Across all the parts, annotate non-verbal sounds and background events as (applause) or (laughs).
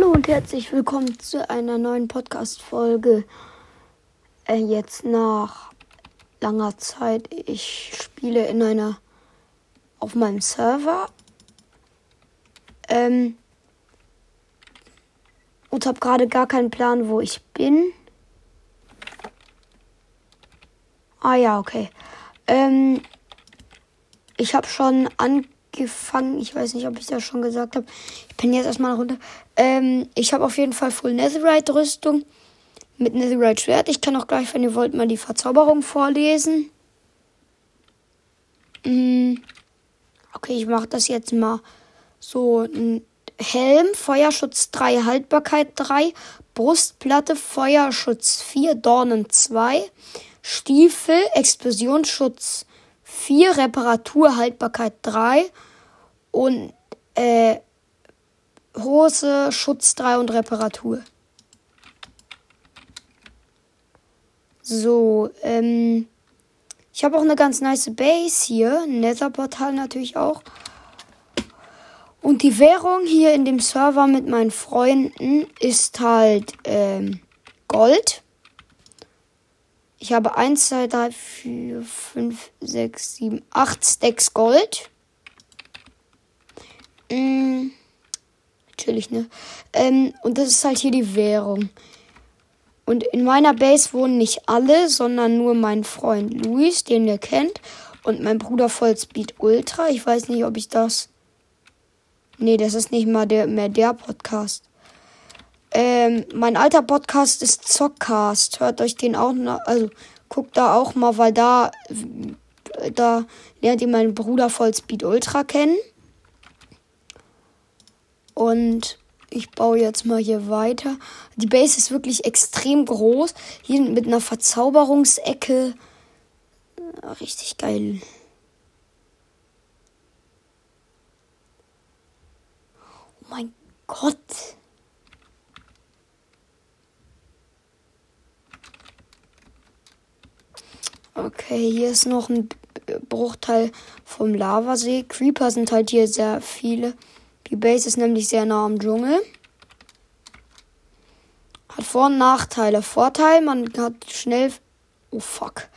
Hallo und herzlich willkommen zu einer neuen Podcast-Folge. Äh, jetzt nach langer Zeit. Ich spiele in einer auf meinem Server. Ähm, und habe gerade gar keinen Plan, wo ich bin. Ah ja, okay. Ähm, ich habe schon angefangen. Ich weiß nicht, ob ich das schon gesagt habe. Ich bin jetzt erstmal runter. Ähm, ich habe auf jeden Fall Full Netherite Rüstung mit Netherite Schwert. Ich kann auch gleich, wenn ihr wollt, mal die Verzauberung vorlesen. Hm. Okay, ich mache das jetzt mal so. Helm, Feuerschutz 3, Haltbarkeit 3, Brustplatte, Feuerschutz 4, Dornen 2, Stiefel, Explosionsschutz 4, Reparatur, Haltbarkeit 3 und äh, Hose, Schutz 3 und Reparatur. So, ähm, ich habe auch eine ganz nice Base hier. Netherportal natürlich auch. Und die Währung hier in dem Server mit meinen Freunden ist halt ähm, Gold. Ich habe 1, 2, 3, 4, 5, 6, 7, 8 Stacks Gold. Mm, natürlich, ne? Ähm, und das ist halt hier die Währung. Und in meiner Base wohnen nicht alle, sondern nur mein Freund Luis, den ihr kennt, und mein Bruder Vollspeed Ultra. Ich weiß nicht, ob ich das. Nee, das ist nicht mal der, mehr der Podcast. Ähm, mein alter Podcast ist Zockcast. Hört euch den auch noch, also guckt da auch mal, weil da, da lernt ihr meinen Bruder Vollspeed Ultra kennen. Und ich baue jetzt mal hier weiter. Die Base ist wirklich extrem groß. Hier mit einer Verzauberungsecke. Richtig geil. Oh mein Gott. Okay, hier ist noch ein Bruchteil vom Lavasee. Creeper sind halt hier sehr viele. Die Base ist nämlich sehr nah am Dschungel. Hat Vor- und Nachteile. Vorteil, man hat schnell. Oh fuck.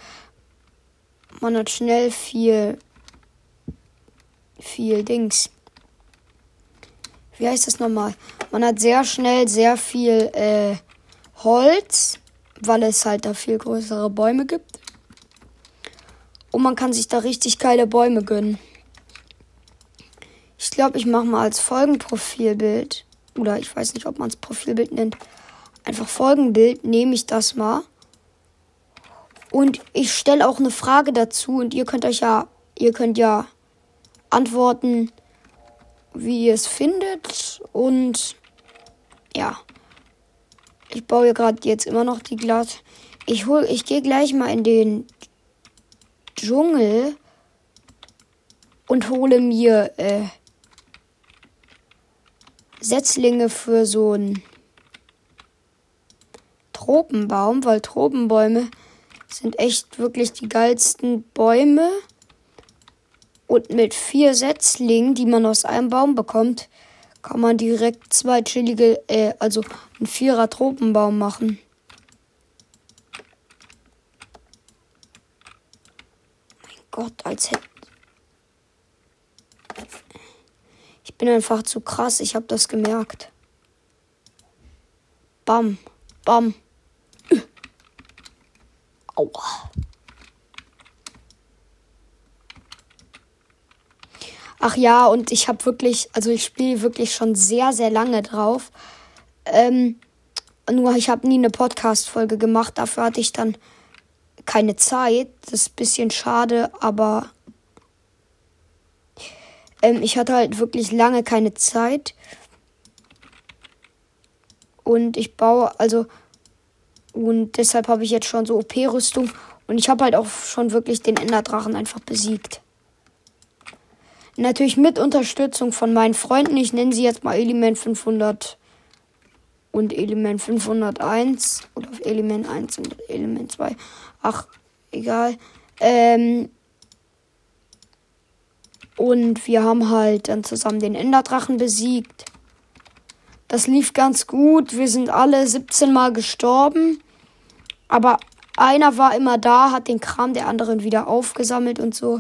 Man hat schnell viel. Viel Dings. Wie heißt das nochmal? Man hat sehr schnell sehr viel äh, Holz, weil es halt da viel größere Bäume gibt. Und man kann sich da richtig geile Bäume gönnen. Ich glaube, ich mache mal als Folgenprofilbild. Oder ich weiß nicht, ob man es Profilbild nennt. Einfach Folgenbild nehme ich das mal. Und ich stelle auch eine Frage dazu und ihr könnt euch ja, ihr könnt ja antworten, wie ihr es findet. Und ja. Ich baue gerade jetzt immer noch die Glas. Ich hol, ich gehe gleich mal in den Dschungel und hole mir äh, Setzlinge für so einen Tropenbaum, weil Tropenbäume sind echt wirklich die geilsten Bäume. Und mit vier Setzlingen, die man aus einem Baum bekommt, kann man direkt zwei chillige, äh, also einen Vierer Tropenbaum machen. Gott, als hätte Ich bin einfach zu krass, ich habe das gemerkt. Bam, bam. Aua. Ach ja, und ich habe wirklich, also ich spiele wirklich schon sehr, sehr lange drauf. Ähm, nur ich habe nie eine Podcast-Folge gemacht. Dafür hatte ich dann keine Zeit. Das ist ein bisschen schade, aber ähm, ich hatte halt wirklich lange keine Zeit. Und ich baue, also, und deshalb habe ich jetzt schon so OP-Rüstung. Und ich habe halt auch schon wirklich den Enderdrachen einfach besiegt. Natürlich mit Unterstützung von meinen Freunden. Ich nenne sie jetzt mal Element 500 und Element 501. Oder Element 1 und Element 2. Ach, egal. Ähm, und wir haben halt dann zusammen den Enderdrachen besiegt. Das lief ganz gut. Wir sind alle 17 Mal gestorben. Aber einer war immer da, hat den Kram der anderen wieder aufgesammelt und so.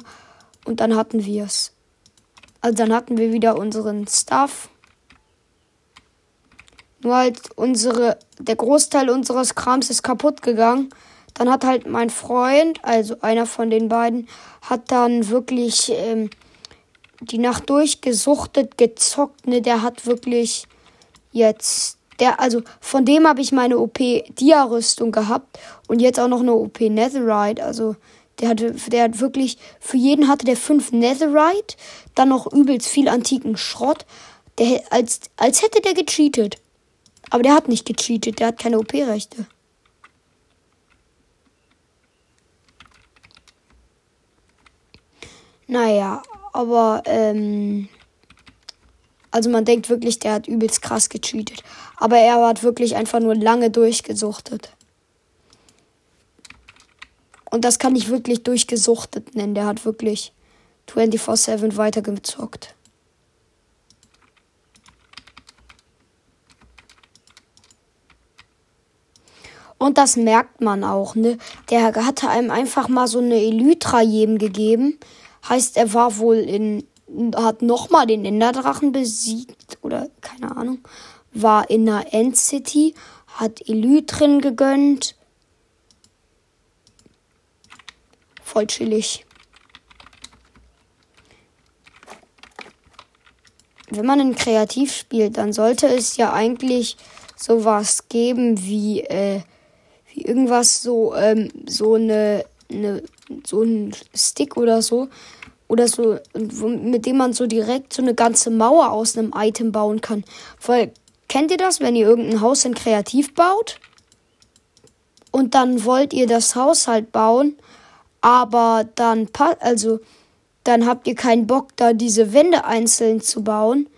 Und dann hatten wir es. Also dann hatten wir wieder unseren Stuff. Nur halt unsere, der Großteil unseres Krams ist kaputt gegangen. Dann hat halt mein Freund, also einer von den beiden, hat dann wirklich ähm, die Nacht durchgesuchtet, gezockt. Ne, der hat wirklich jetzt, der, also von dem habe ich meine OP Dia-Rüstung gehabt und jetzt auch noch eine OP Netherite. Also der hatte, der hat wirklich, für jeden hatte der fünf Netherite, dann noch übelst viel antiken Schrott. Der, als, als hätte der gecheatet. Aber der hat nicht gecheatet, der hat keine OP-Rechte. Naja, aber ähm, also man denkt wirklich, der hat übelst krass gecheatet. Aber er hat wirklich einfach nur lange durchgesuchtet. Und das kann ich wirklich durchgesuchtet nennen. Der hat wirklich 24-7 weitergezockt. Und das merkt man auch, ne? Der hatte einem einfach mal so eine Elytra jedem gegeben. Heißt, er war wohl in, hat nochmal den Enderdrachen besiegt oder keine Ahnung. War in der End-City, hat Elytren gegönnt. Voll chillig. Wenn man in Kreativ spielt, dann sollte es ja eigentlich sowas geben wie äh, wie irgendwas so, ähm, so eine, eine, so ein Stick oder so. Oder so, mit dem man so direkt so eine ganze Mauer aus einem Item bauen kann. Weil, kennt ihr das, wenn ihr irgendein Haus in Kreativ baut? Und dann wollt ihr das Haus halt bauen, aber dann, also, dann habt ihr keinen Bock, da diese Wände einzeln zu bauen.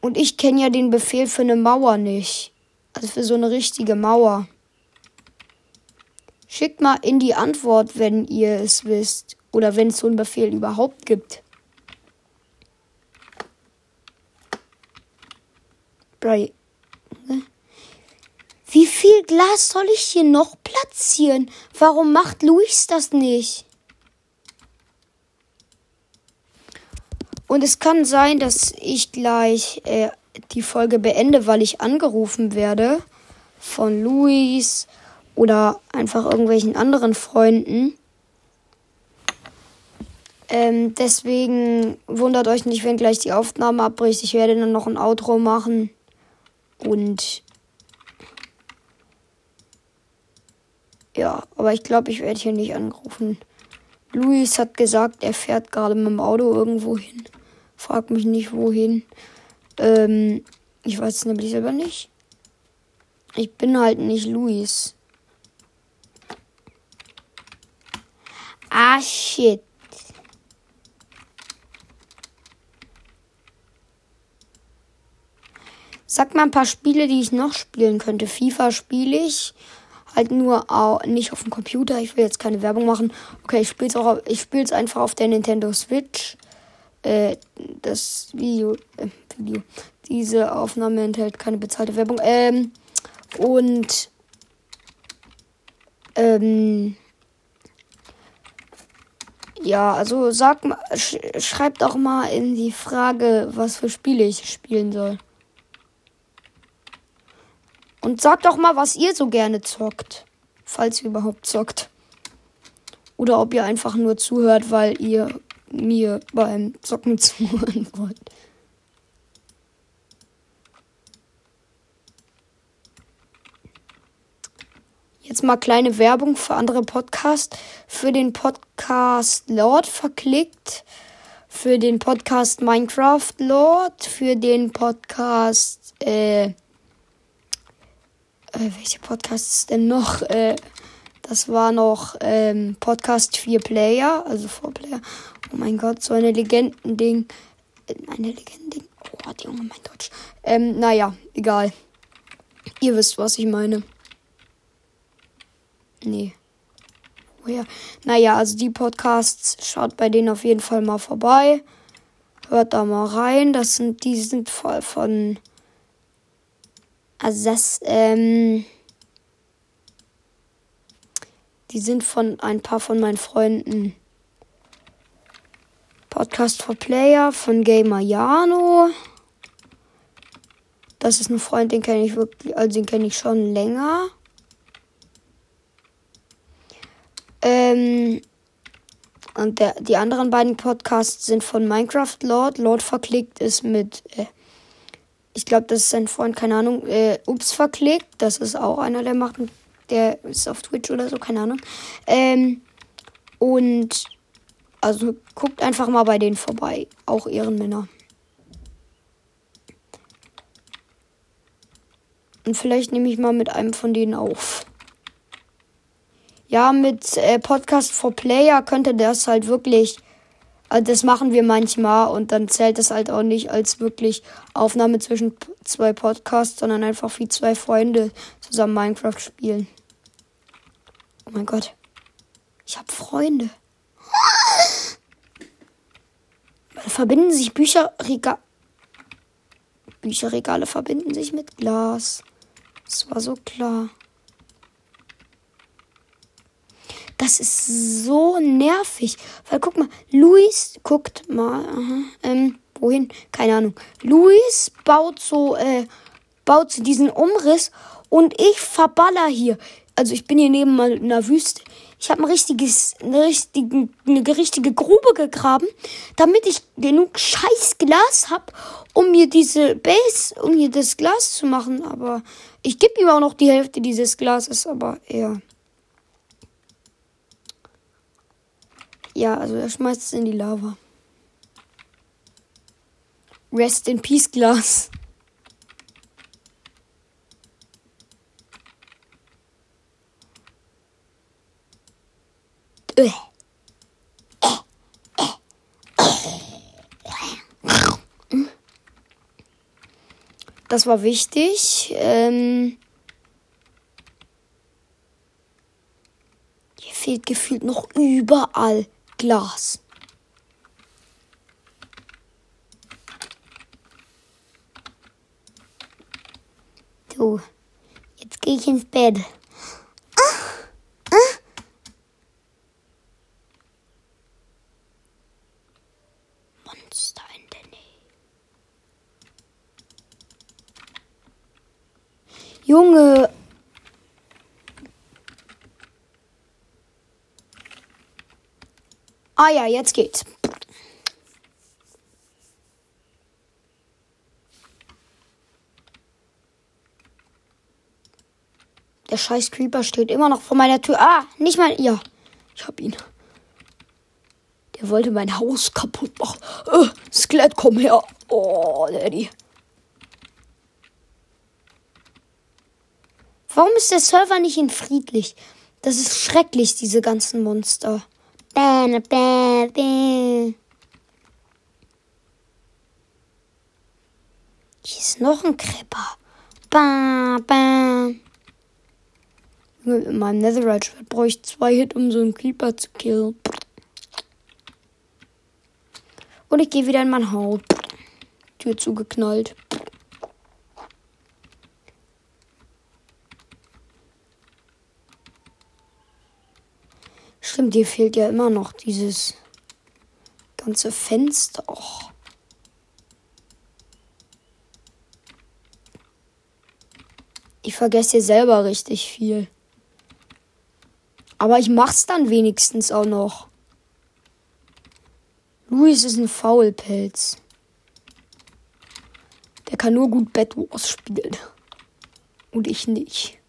Und ich kenne ja den Befehl für eine Mauer nicht. Also für so eine richtige Mauer. Schickt mal in die Antwort, wenn ihr es wisst. Oder wenn es so einen Befehl überhaupt gibt. Bray. Wie viel Glas soll ich hier noch platzieren? Warum macht Luis das nicht? Und es kann sein, dass ich gleich äh, die Folge beende, weil ich angerufen werde von Luis oder einfach irgendwelchen anderen Freunden. Ähm, deswegen wundert euch nicht, wenn gleich die Aufnahme abbricht. Ich werde dann noch ein Outro machen. Und ja, aber ich glaube, ich werde hier nicht angerufen. Luis hat gesagt, er fährt gerade mit dem Auto irgendwo hin. Frag mich nicht wohin. Ähm, ich weiß es nämlich selber nicht. Ich bin halt nicht Luis. Ah, shit. Sag mal ein paar Spiele, die ich noch spielen könnte. FIFA spiele ich. Halt nur auch nicht auf dem Computer. Ich will jetzt keine Werbung machen. Okay, ich spiele es auch. Ich spiele es einfach auf der Nintendo Switch. Äh, das Video, äh, Video. Diese Aufnahme enthält keine bezahlte Werbung. Ähm, und ähm, ja, also sag mal, sch schreibt auch mal in die Frage, was für Spiele ich spielen soll. Und sagt doch mal, was ihr so gerne zockt. Falls ihr überhaupt zockt. Oder ob ihr einfach nur zuhört, weil ihr mir beim Zocken (laughs) zuhören wollt. Jetzt mal kleine Werbung für andere Podcasts. Für den Podcast Lord verklickt. Für den Podcast Minecraft Lord. Für den Podcast, äh, äh welche Podcasts denn noch? Äh, das war noch ähm, Podcast 4 Player, also 4 Player. Oh mein Gott, so eine Legendending. Eine Legendending. Oh, Junge, mein Deutsch. Ähm, naja, egal. Ihr wisst, was ich meine. Nee. Woher? Naja, also die Podcasts, schaut bei denen auf jeden Fall mal vorbei. Hört da mal rein. Das sind, die sind voll von Also das, ähm, die sind von ein paar von meinen Freunden. Podcast for Player von Gamer Jano. Das ist ein Freund, den kenne ich wirklich, also den kenne ich schon länger. Ähm, und der, die anderen beiden Podcasts sind von Minecraft Lord. Lord verklickt ist mit, äh, ich glaube, das ist sein Freund, keine Ahnung, äh, Ups verklickt. Das ist auch einer, der macht, der ist auf Twitch oder so, keine Ahnung. Ähm, und also guckt einfach mal bei denen vorbei. Auch Ehrenmänner. Und vielleicht nehme ich mal mit einem von denen auf. Ja, mit äh, Podcast for Player könnte das halt wirklich. Also das machen wir manchmal und dann zählt das halt auch nicht als wirklich Aufnahme zwischen zwei Podcasts, sondern einfach wie zwei Freunde zusammen Minecraft spielen. Oh mein Gott. Ich habe Freunde. Verbinden sich Bücherregale. Bücherregale verbinden sich mit Glas. Das war so klar. Das ist so nervig. Weil guck mal, Luis guckt mal. Aha, ähm, wohin? Keine Ahnung. Luis baut so, äh, baut so diesen Umriss und ich verballer hier. Also ich bin hier neben einer Wüste. Ich habe ein richtiges, eine richtige, eine richtige Grube gegraben, damit ich genug scheiß Glas habe, um mir diese Base, um mir das Glas zu machen. Aber ich gebe ihm auch noch die Hälfte dieses Glases, aber ja. Ja, also er schmeißt es in die Lava. Rest in Peace Glas. Das war wichtig. Ähm hier fehlt gefühlt noch überall Glas. So, jetzt gehe ich ins Bett. Monster in der Nähe. Junge, Ah ja, jetzt geht's. Der scheiß Creeper steht immer noch vor meiner Tür. Ah, nicht mal. Ja, ich hab ihn. Der wollte mein Haus kaputt machen. Äh, Skelett, komm her. Oh, Daddy. Warum ist der Server nicht in friedlich? Das ist schrecklich, diese ganzen Monster. Bäh, bäh, bäh. Hier ist noch ein Creeper. Bah, bah. Mit meinem Netherite-Schwert brauche ich zwei Hit, um so einen Creeper zu killen. Und ich gehe wieder in mein Haus. Tür zugeknallt. Stimmt, dir fehlt ja immer noch dieses ganze Fenster. Och. Ich vergesse hier selber richtig viel. Aber ich mach's dann wenigstens auch noch. Luis ist ein Faulpelz. Der kann nur gut Bed Wars spielen. Und ich nicht.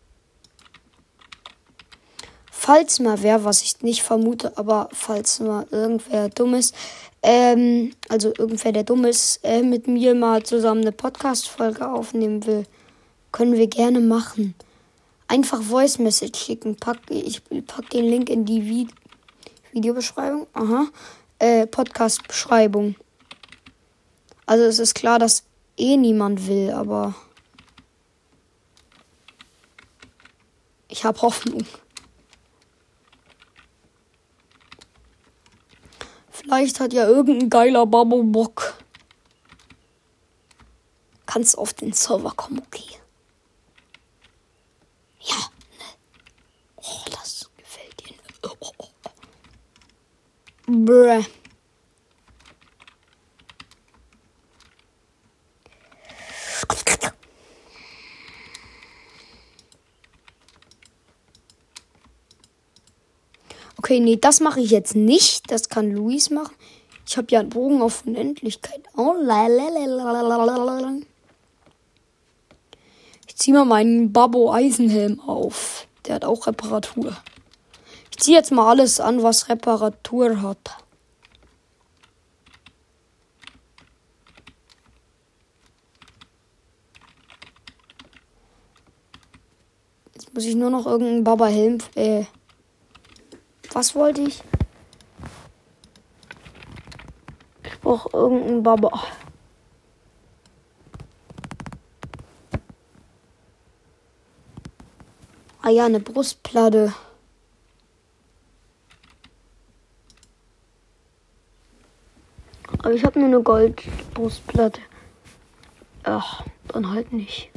Falls mal wer, was ich nicht vermute, aber falls mal irgendwer dumm ist, ähm, also irgendwer, der dumm ist, äh, mit mir mal zusammen eine Podcast-Folge aufnehmen will, können wir gerne machen. Einfach Voice Message schicken. Pack, ich pack den Link in die Vi Videobeschreibung. Aha. Äh, Podcast-Beschreibung. Also es ist klar, dass eh niemand will, aber ich habe Hoffnung. Vielleicht hat ja irgendein geiler Babo Bock. Kannst auf den Server kommen, okay. Ja. Ne. Oh, das gefällt dir. Oh, oh, oh. Bruh. Okay, nee, das mache ich jetzt nicht. Das kann Luis machen. Ich habe ja einen Bogen auf Unendlichkeit. Oh, ich ziehe mal meinen Babbo Eisenhelm auf. Der hat auch Reparatur. Ich ziehe jetzt mal alles an, was Reparatur hat. Jetzt muss ich nur noch irgendeinen Baba-Helm. Äh, was wollte ich? Ich brauche irgendeinen Baba. Ah ja, eine Brustplatte. Aber ich habe nur eine Goldbrustplatte. Ach, dann halt nicht.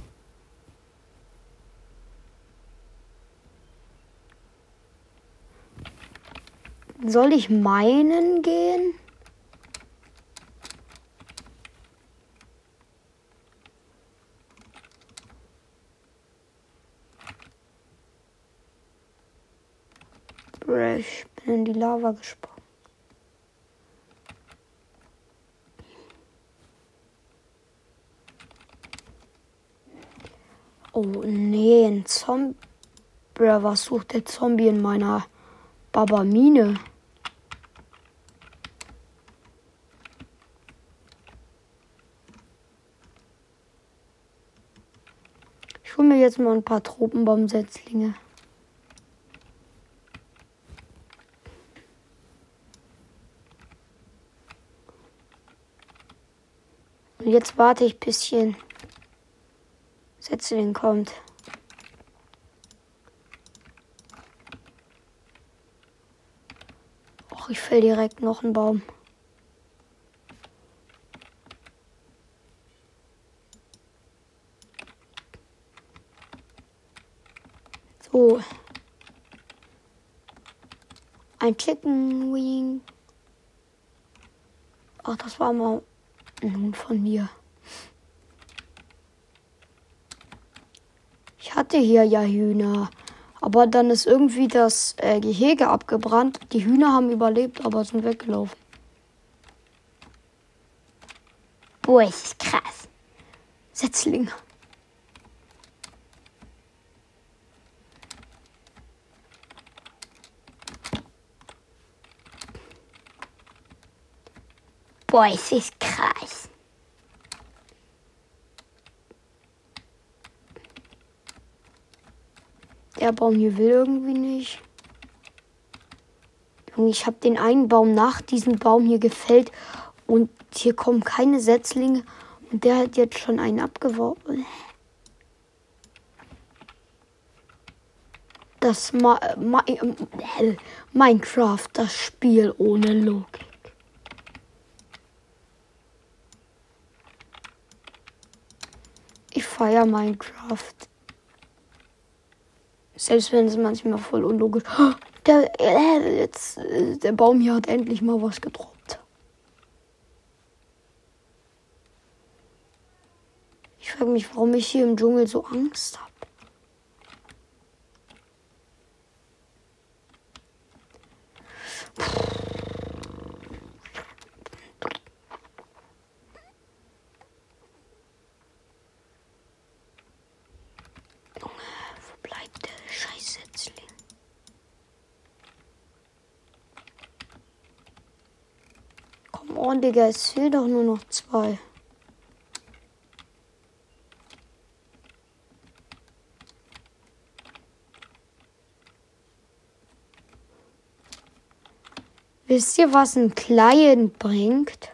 Soll ich meinen gehen? Ich bin in die Lava gesprungen. Oh nee, ein Zombie. Was sucht der Zombie in meiner Babamine? Mir jetzt mal ein paar Tropenbaumsetzlinge. Und jetzt warte ich ein bisschen. Setzling kommt. Och, ich fäll direkt noch einen Baum. So. Ein Chicken Wing. Ach, das war mal nun von mir. Ich hatte hier ja Hühner. Aber dann ist irgendwie das äh, Gehege abgebrannt. Die Hühner haben überlebt, aber sind weggelaufen. Boah, ist krass. Setzlinge. Boah, es ist krass. Der Baum hier will irgendwie nicht. Junge, ich habe den einen Baum nach diesem Baum hier gefällt und hier kommen keine Setzlinge und der hat jetzt schon einen abgeworfen. Das Ma Ma äh, Minecraft, das Spiel ohne Logik. Feiere Minecraft. Selbst wenn es manchmal voll unlogisch. Der, äh, jetzt, äh, der Baum hier hat endlich mal was gedroppt. Ich frage mich, warum ich hier im Dschungel so Angst habe. Oh, Digga, es fehlen doch nur noch zwei. Wisst ihr, was ein Client bringt?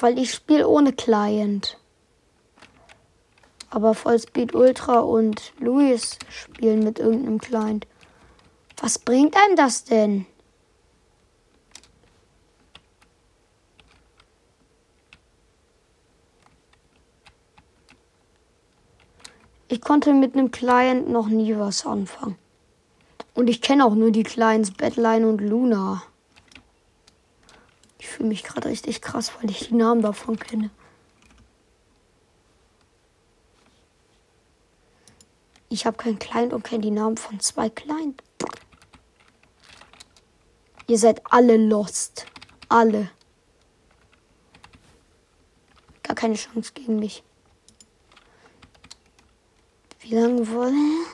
Weil ich spiele ohne Client. Aber Vollspeed Ultra und Luis spielen mit irgendeinem Client. Was bringt einem das denn? Ich konnte mit einem Client noch nie was anfangen. Und ich kenne auch nur die Clients Badline und Luna. Ich fühle mich gerade richtig krass, weil ich die Namen davon kenne. Ich habe kein Client und kenne die Namen von zwei Client. Ihr seid alle lost. Alle. Gar keine Chance gegen mich. Wie lange wollen?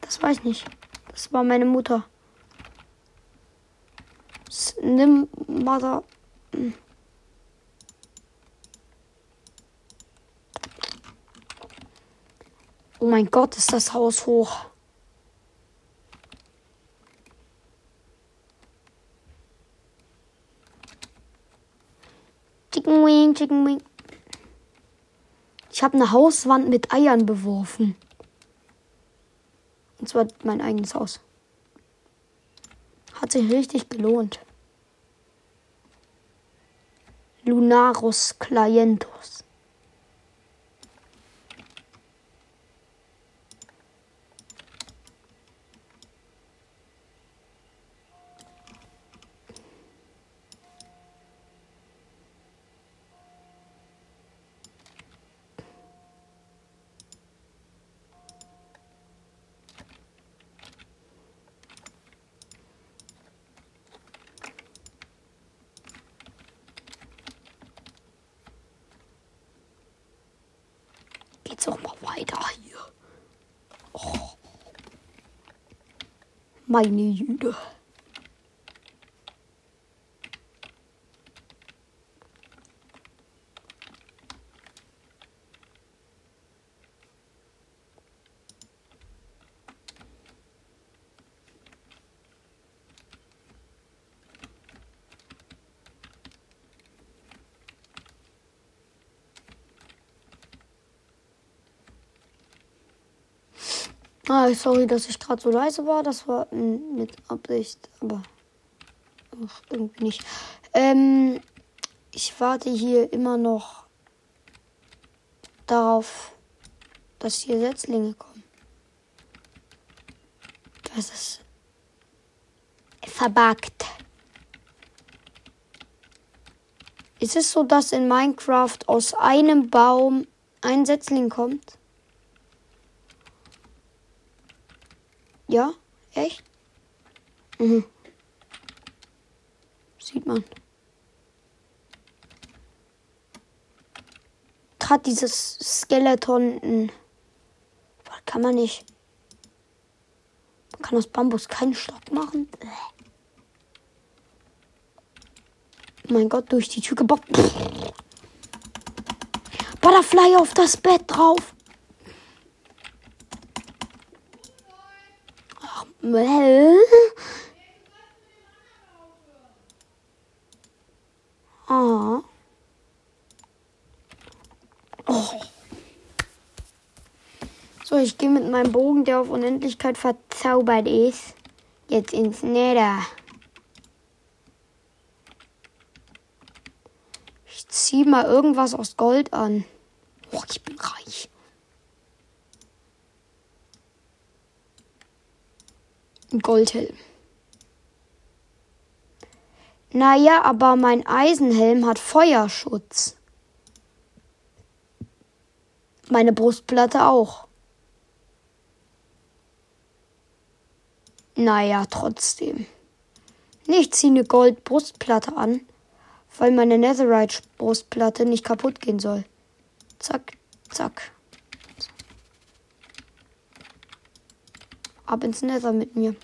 Das weiß ich nicht. Das war meine Mutter. Nimm Mother. Oh mein Gott, ist das Haus hoch. Chicken Wing, Chicken Wing. Ich habe eine Hauswand mit Eiern beworfen. Und zwar mein eigenes Haus. Hat sich richtig gelohnt. Lunarus Clientos. geht's auch mal weiter hier. Oh. Meine Jüde. Ah, sorry, dass ich gerade so leise war. Das war mit Absicht, aber ach, irgendwie nicht. Ähm, ich warte hier immer noch darauf, dass hier Setzlinge kommen. Das ist verbuggt. Ist es so, dass in Minecraft aus einem Baum ein Setzling kommt? Ja? Echt? Mhm. Sieht man. Gerade dieses Skeleton. Kann man nicht. Man kann aus Bambus keinen Stock machen. Oh mein Gott, durch die Tür gebockt. Butterfly auf das Bett drauf. Oh. Oh. So, ich gehe mit meinem Bogen, der auf Unendlichkeit verzaubert ist, jetzt ins Nether. Ich ziehe mal irgendwas aus Gold an. Oh, ich bin reich. Goldhelm. Naja, aber mein Eisenhelm hat Feuerschutz. Meine Brustplatte auch. Naja, trotzdem. Ich ziehe eine Gold-Brustplatte an, weil meine Netherite-Brustplatte nicht kaputt gehen soll. Zack, zack. Ab ins Nether mit mir.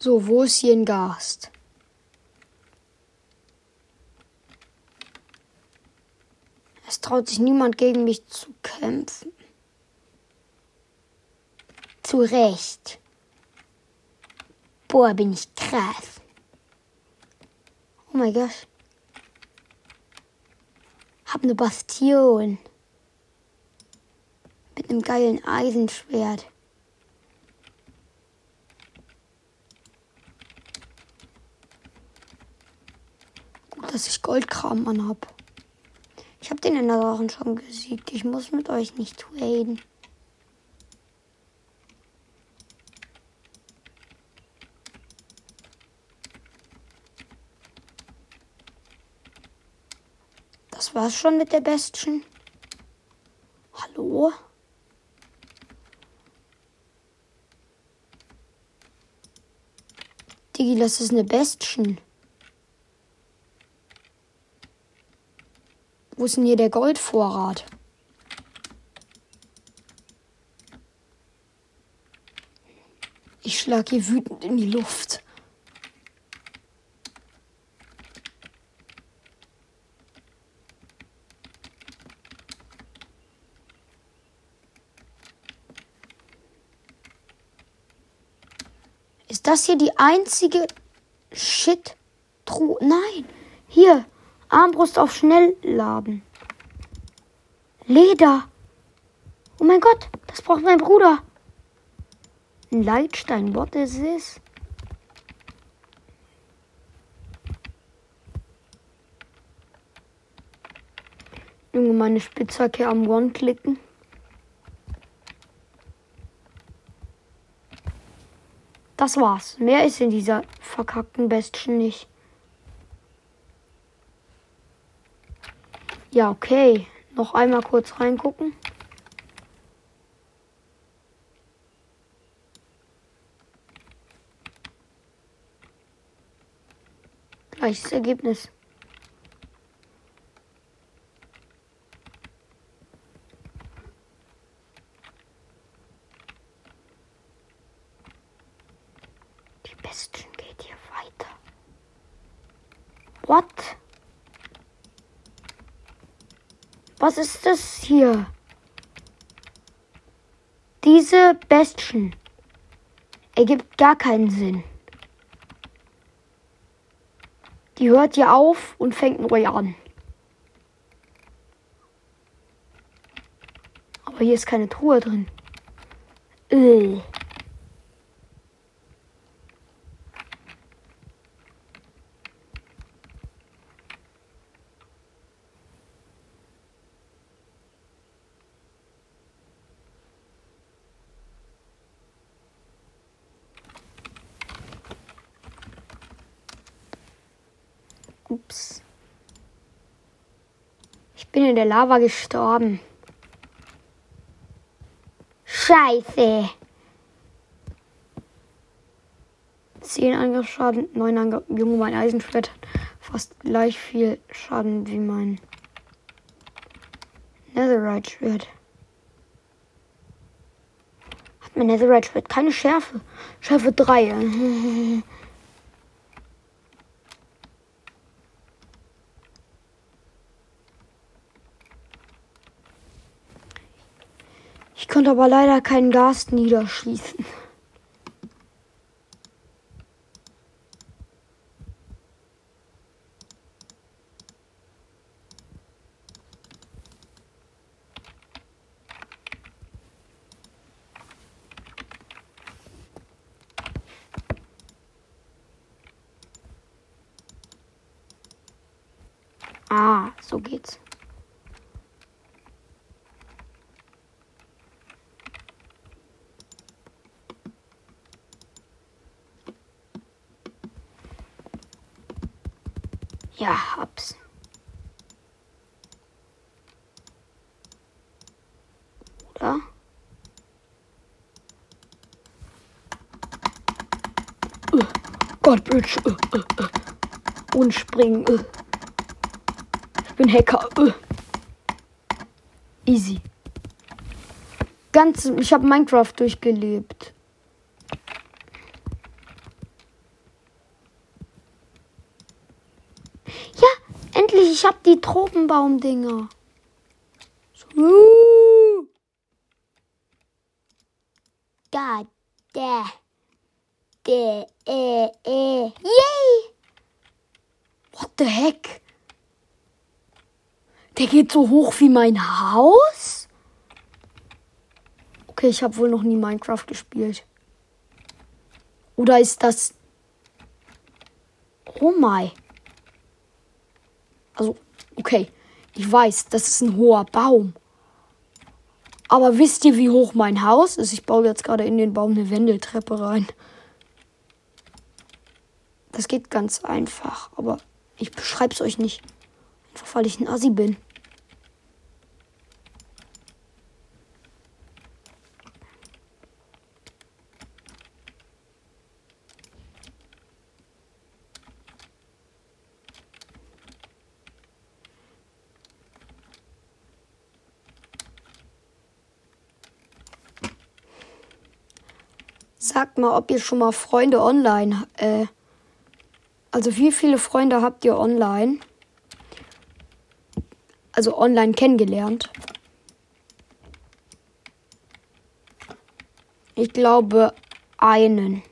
So, wo ist hier ein Gast? Traut sich niemand gegen mich zu kämpfen. Zu Recht. Boah, bin ich krass. Oh mein Gott. Hab ne Bastion. Mit einem geilen Eisenschwert. Gut, dass ich Goldkram anhab. Ich hab den Woche schon gesiegt. Ich muss mit euch nicht traden. Das war's schon mit der Bestien. Hallo? Digi, das ist eine Bestien. Wo ist denn hier der Goldvorrat? Ich schlag hier wütend in die Luft. Ist das hier die einzige Shit-Truhe? Nein, hier. Armbrust auf Schnellladen. Leder. Oh mein Gott, das braucht mein Bruder. Ein Leitstein, what is this? Junge, meine Spitzhacke am One klicken. Das war's. Mehr ist in dieser verkackten Bestien nicht. Ja, okay. Noch einmal kurz reingucken. Gleiches Ergebnis. Die Bestien geht hier weiter. What? Ist das hier? Diese Bestien ergibt gar keinen Sinn. Die hört ja auf und fängt neu an. Aber hier ist keine Truhe drin. Äh. Ups. Ich bin in der Lava gestorben. Scheiße. 10 Angriffsschaden, 9 Angriff. Junge, mein Eisenschwert hat fast gleich viel Schaden wie mein Netherite-Schwert. Hat mein Netherite-Schwert keine Schärfe. Schärfe 3. (laughs) konnte aber leider keinen Gas niederschießen. Ah, so geht's. Ja, hab's. Oder? Äh, Gott, Bridge. Äh, äh. Und springen. Ich bin Hacker. Easy. Ganz, ich habe Minecraft durchgelebt. Ja, endlich, ich habe die Tropenbaumdinger. So. da, der, der, äh, äh, yay! What the heck? Der geht so hoch wie mein Haus? Okay, ich habe wohl noch nie Minecraft gespielt. Oder ist das... Oh my. Okay. Ich weiß, das ist ein hoher Baum. Aber wisst ihr, wie hoch mein Haus ist? Ich baue jetzt gerade in den Baum eine Wendeltreppe rein. Das geht ganz einfach, aber ich beschreibe es euch nicht. Einfach weil ich ein Assi bin. Sagt mal, ob ihr schon mal Freunde online, äh, also wie viele Freunde habt ihr online? Also online kennengelernt? Ich glaube einen.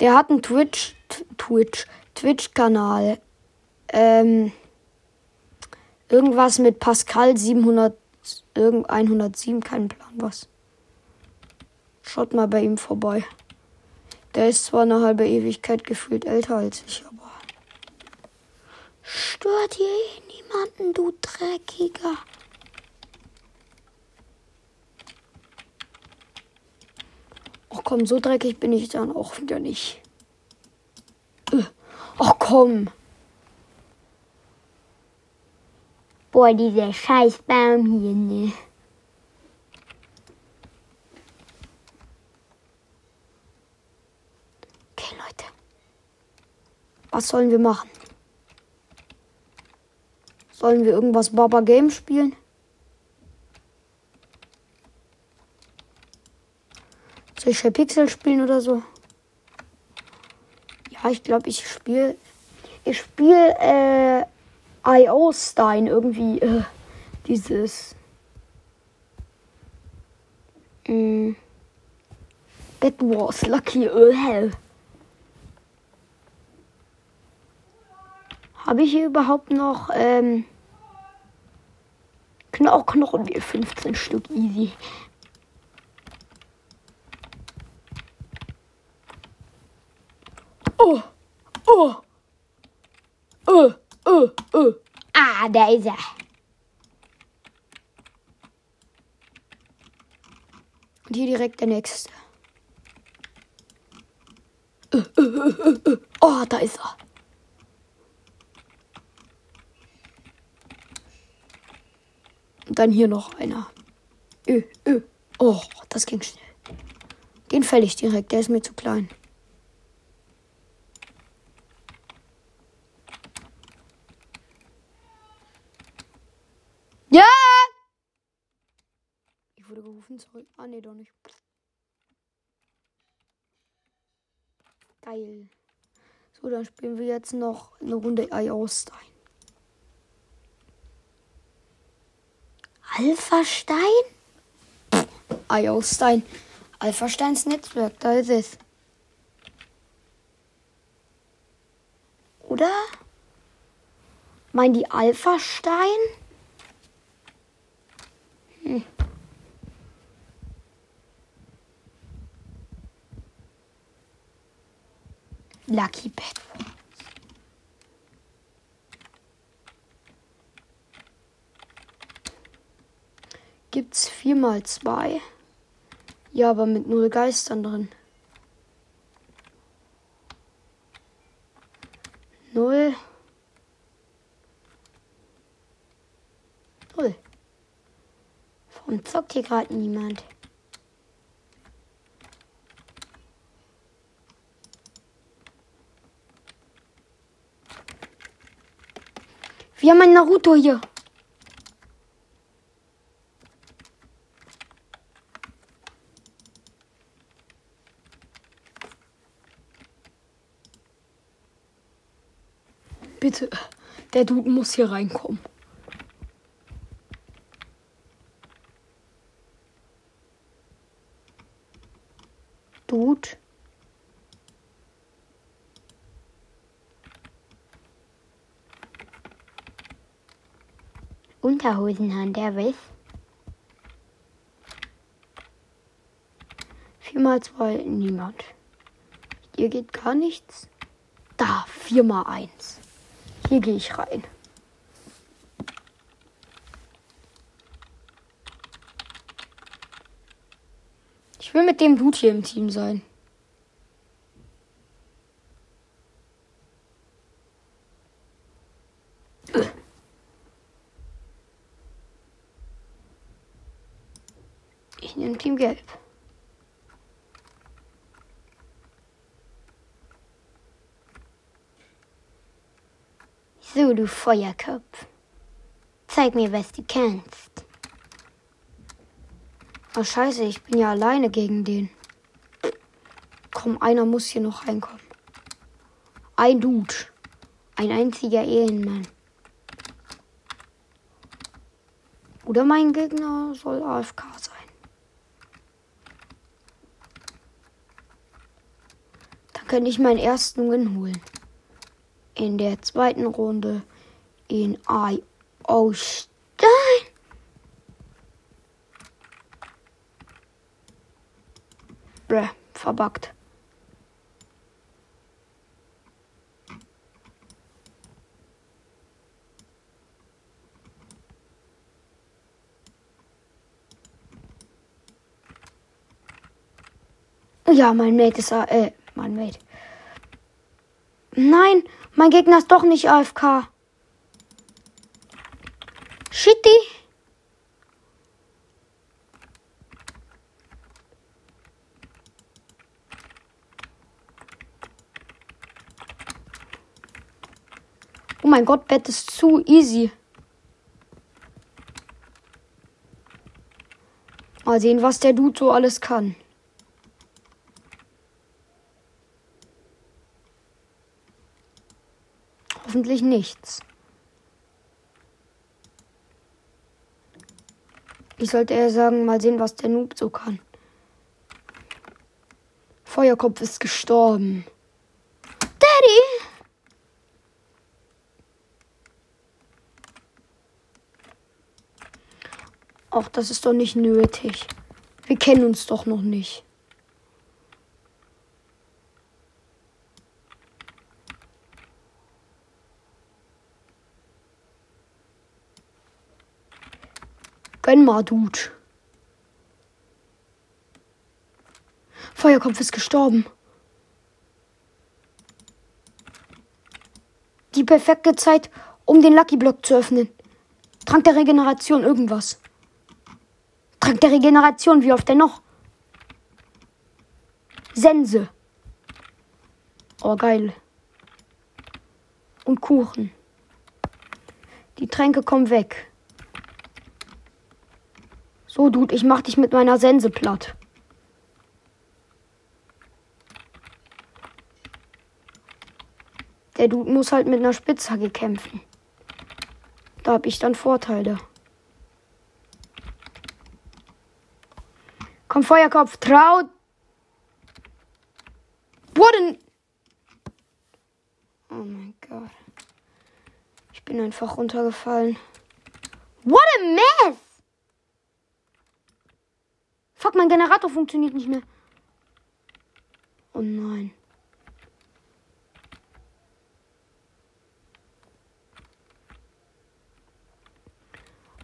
Der hat einen Twitch, Twitch, Twitch-Kanal. Ähm, irgendwas mit Pascal 700, irgend 107, kein Plan was. Schaut mal bei ihm vorbei. Der ist zwar eine halbe Ewigkeit gefühlt älter als ich, aber. Stört hier eh niemanden, du Dreckiger. Ach komm, so dreckig bin ich dann auch wieder nicht. Äh, ach komm. Boah, dieser scheiß Baum hier, ne? Was sollen wir machen? Sollen wir irgendwas Baba Game spielen? Soll ich Pixel spielen oder so? Ja, ich glaube, ich spiele. Ich spiele äh, I.O. Stein irgendwie. Äh, dieses. Mh, Bed Wars Lucky Hell. Habe ich hier überhaupt noch ähm, Knochen, Knochen, 15 Stück easy. Oh, oh, oh, oh, oh. Ah, da ist er. Und hier direkt der nächste. Oh, da ist er. Und dann hier noch einer. Ö, ö. Oh, das ging schnell. Den fäll ich direkt, der ist mir zu klein. Ja! Ich wurde gerufen, sorry. Ah, nee, doch nicht. Geil. So, dann spielen wir jetzt noch eine Runde IO Stein. Alpha-Stein? IO-Stein. Alpha-Steins Netzwerk, da ist es. Oder? Meinen die Alpha-Stein? Hm. Lucky Bed. Gibt's viermal zwei. Ja, aber mit null Geistern drin. Null. Null. Warum zockt hier gerade niemand? Wir haben ein Naruto hier. Bitte, der Dude muss hier reinkommen. Dude. Unterhosenhand, der weiß. 4 mal 2, niemand. Hier geht gar nichts. Da, 4 mal 1. Hier gehe ich rein. Ich will mit dem Dude hier im Team sein. Ich nehme Team Gelb. Du Feuerkopf. Zeig mir, was du kannst. Oh scheiße, ich bin ja alleine gegen den. Komm, einer muss hier noch reinkommen. Ein Dude. Ein einziger Ehemann. Oder mein Gegner soll AFK sein. Dann könnte ich meinen ersten Win holen. In der zweiten Runde in I.O. Stein. Bräh, verbuggt. Ja, mein Mate ist, äh, mein Mate. Nein, mein Gegner ist doch nicht AFK. Shitty. Oh mein Gott, Bett ist zu easy. Mal sehen, was der Dude so alles kann. Hoffentlich nichts. Ich sollte eher sagen, mal sehen, was der Noob so kann. Feuerkopf ist gestorben. Daddy! Ach, das ist doch nicht nötig. Wir kennen uns doch noch nicht. Mal, Dude. Feuerkopf ist gestorben. Die perfekte Zeit, um den Lucky Block zu öffnen. Trank der Regeneration irgendwas. Trank der Regeneration, wie oft denn noch? Sense. Oh, geil. Und Kuchen. Die Tränke kommen weg. So, Dude, ich mach dich mit meiner Sense platt. Der Dude muss halt mit einer Spitzhacke kämpfen. Da hab ich dann Vorteile. Komm, Feuerkopf, trau. Wurden. Oh mein Gott. Ich bin einfach runtergefallen. What a mess! Fuck, mein Generator funktioniert nicht mehr. Oh nein.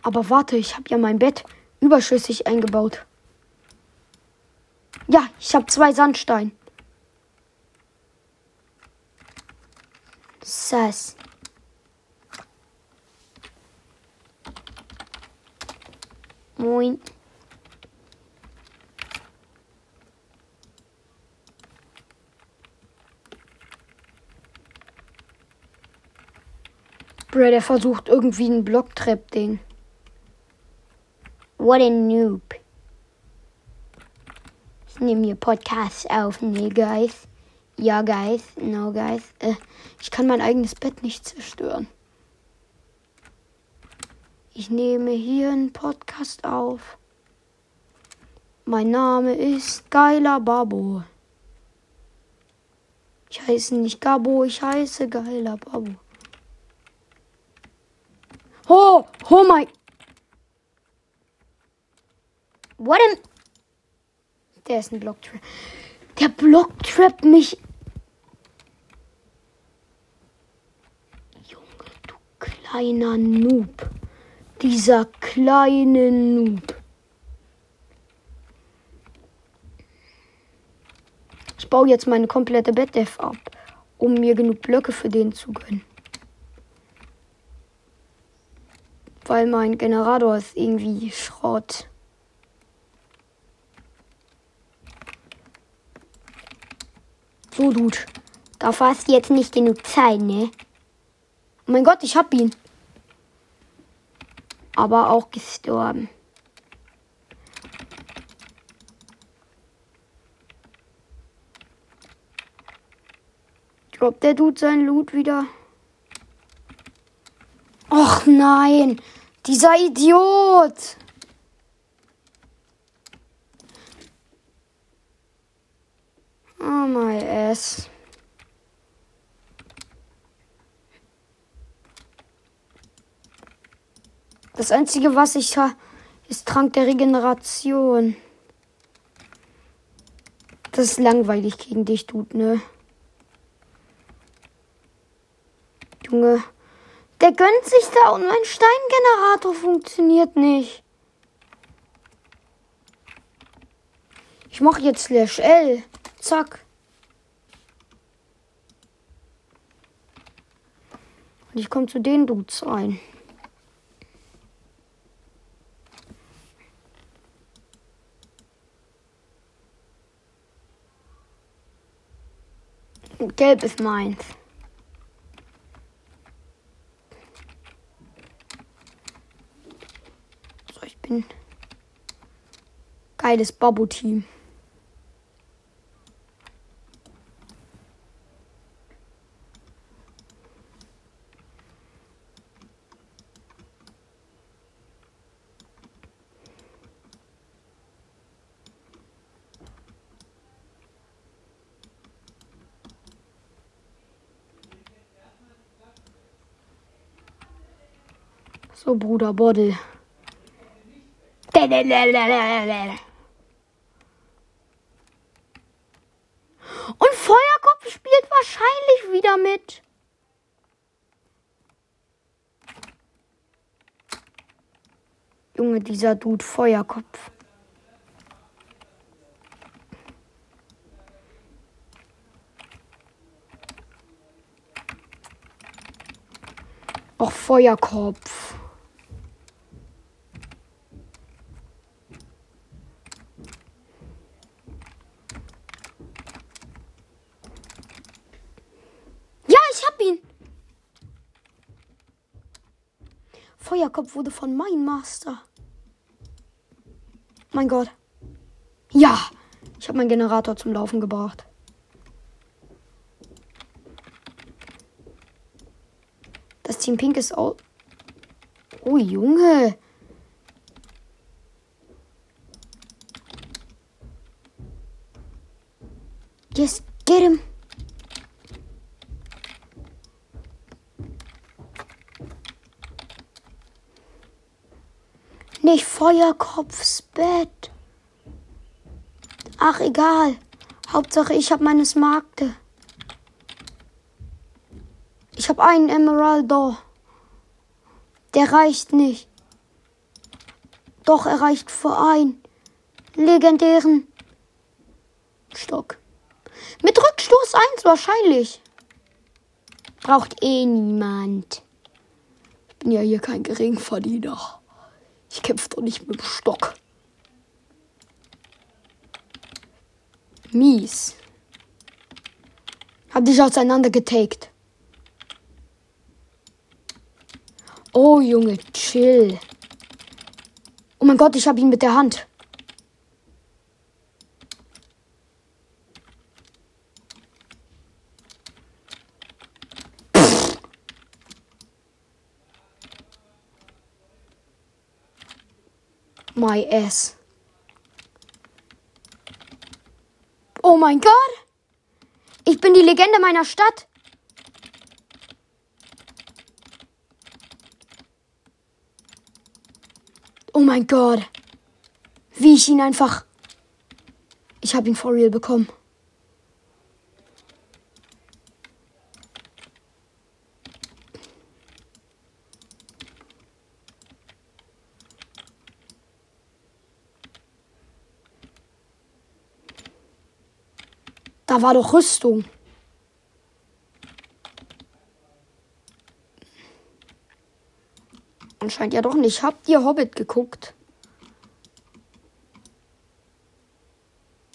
Aber warte, ich habe ja mein Bett überschüssig eingebaut. Ja, ich habe zwei Sandstein. Sass. Moin. Bro, der versucht irgendwie ein Blocktrap-Ding. What a noob. Ich nehme hier Podcasts auf. Nee, guys. Ja, guys. No, guys. Äh, ich kann mein eigenes Bett nicht zerstören. Ich nehme hier einen Podcast auf. Mein Name ist Geiler Babo. Ich heiße nicht Gabo, ich heiße geiler Babu. Oh, mein. What am. Der ist ein Blocktrap. Der Blocktrap mich. Junge, du kleiner Noob. Dieser kleine Noob. Ich baue jetzt meine komplette Bettdef ab, um mir genug Blöcke für den zu gönnen. Weil mein Generator ist irgendwie Schrott. So, Dude. Dafür hast du jetzt nicht genug Zeit, ne? Oh mein Gott, ich hab ihn. Aber auch gestorben. Droppt der Dude sein Loot wieder? Och nein, dieser Idiot. Oh my ass. Das einzige, was ich habe, ist Trank der Regeneration. Das ist langweilig gegen dich, Dude, ne? Junge. Der gönnt sich da und mein Steingenerator funktioniert nicht. Ich mache jetzt Slash L. Zack. Und ich komme zu den Dudes ein. Und Gelb ist meins. So, ich bin geiles Babu-Team. So, Bruder Boddel. Und Feuerkopf spielt wahrscheinlich wieder mit. Junge, dieser Dude Feuerkopf. Och, Feuerkopf. Ja, ich hab ihn. Wurde von meinem Master. Mein Gott. Ja, ich habe meinen Generator zum Laufen gebracht. Das Team Pink ist auch. Oh, Junge. Yes, get him. Nicht Feuerkopfs Bett. Ach, egal. Hauptsache, ich habe meine Smaragde. Ich habe einen Emeraldo. Der reicht nicht. Doch, er reicht für einen legendären Stock. Mit Rückstoß 1 wahrscheinlich. Braucht eh niemand. Ich bin ja hier kein Geringverdiener. Ich kämpfe doch nicht mit dem Stock. Mies. Hab dich auseinandergetaked. Oh, Junge, chill. Oh mein Gott, ich hab ihn mit der Hand. My. Oh mein Gott! Ich bin die Legende meiner Stadt. Oh mein Gott. Wie ich ihn einfach. Ich habe ihn for real bekommen. Da war doch Rüstung. Anscheinend ja doch nicht. Habt ihr Hobbit geguckt?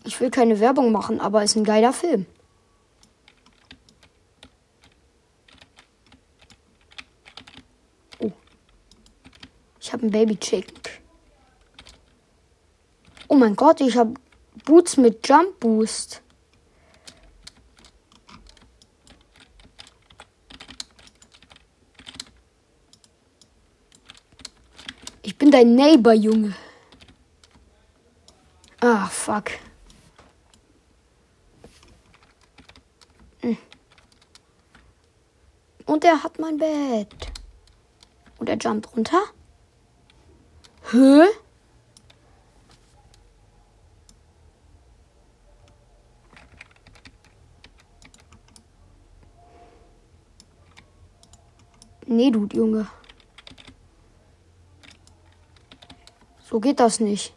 Ich will keine Werbung machen, aber ist ein geiler Film. Oh. Ich habe ein Baby Chicken. Oh mein Gott, ich habe Boots mit Jump Boost. Dein Neighbor, Junge. Ah, fuck. Hm. Und er hat mein Bett. Und er jumpt runter. Hä? Nee, du Junge. So geht das nicht.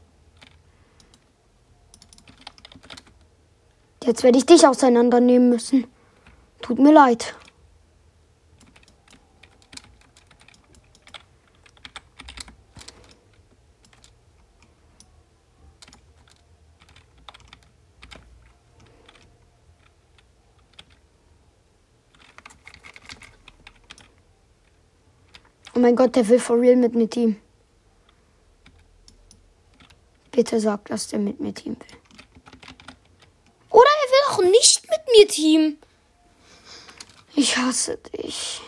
Jetzt werde ich dich auseinandernehmen müssen. Tut mir leid. Oh mein Gott, der will for real mit mir Team. Bitte sag, dass der mit mir Team will. Oder er will auch nicht mit mir Team. Ich hasse dich.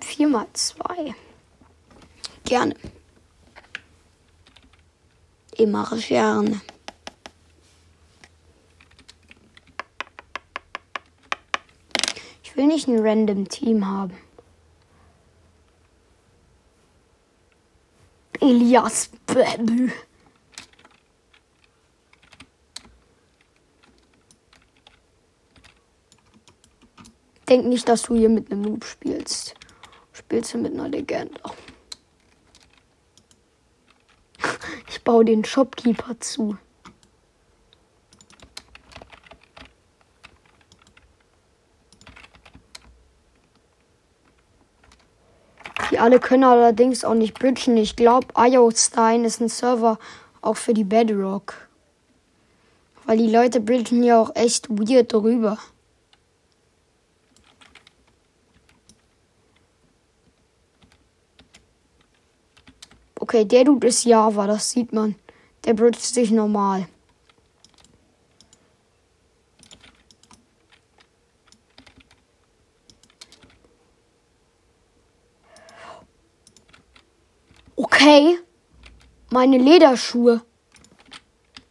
Vier mal zwei. Gerne. Immer gerne. Ich will nicht ein random Team haben. Elias Baby. Denk nicht, dass du hier mit einem Noob spielst. Spielst du mit einer Legende. Ich baue den Shopkeeper zu. Die alle können allerdings auch nicht bridgen. Ich glaube, IoStein ist ein Server auch für die Bedrock. Weil die Leute bridgen ja auch echt weird drüber. Okay, der Dude ist Java, das sieht man. Der bridgt sich normal. Okay. Meine Lederschuhe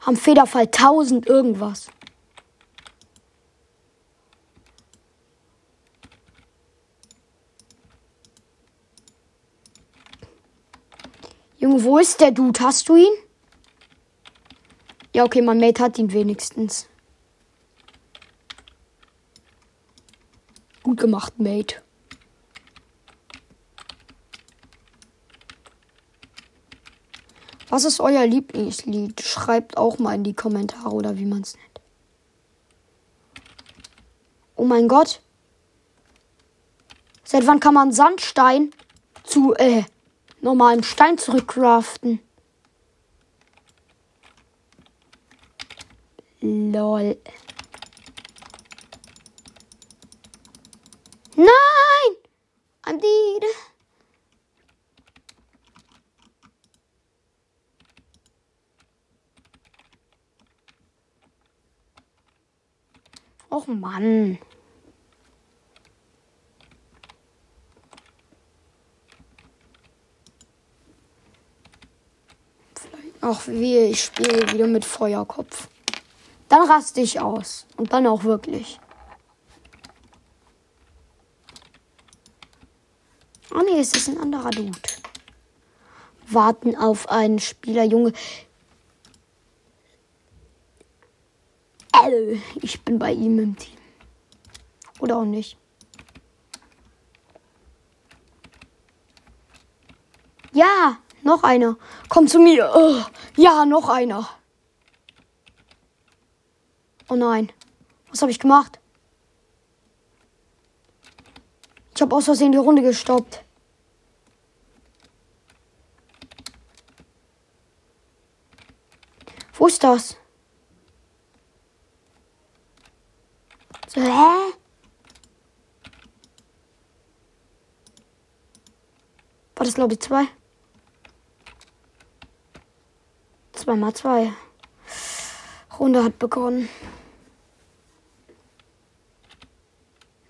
haben Federfall 1000 irgendwas. Junge, wo ist der Dude? Hast du ihn? Ja, okay, mein Mate hat ihn wenigstens. Gut gemacht, Mate. Was ist euer Lieblingslied? Schreibt auch mal in die Kommentare oder wie man es nennt. Oh mein Gott. Seit wann kann man Sandstein zu äh, normalem Stein zurückcraften? Lol. Nein! I'm dead. Och Mann. Ach wie, ich spiele wieder mit Feuerkopf. Dann raste ich aus. Und dann auch wirklich. Ah nee, es ist ein anderer Dude. Warten auf einen Spieler, Junge. Äh, ich bin bei ihm im Team. Oder auch nicht. Ja, noch einer. Komm zu mir. Oh, ja, noch einer. Oh nein. Was habe ich gemacht? Ich habe aus Versehen die Runde gestoppt. Wo ist das? So, hä? War das Lobby 2? 2 mal 2. Runde hat begonnen.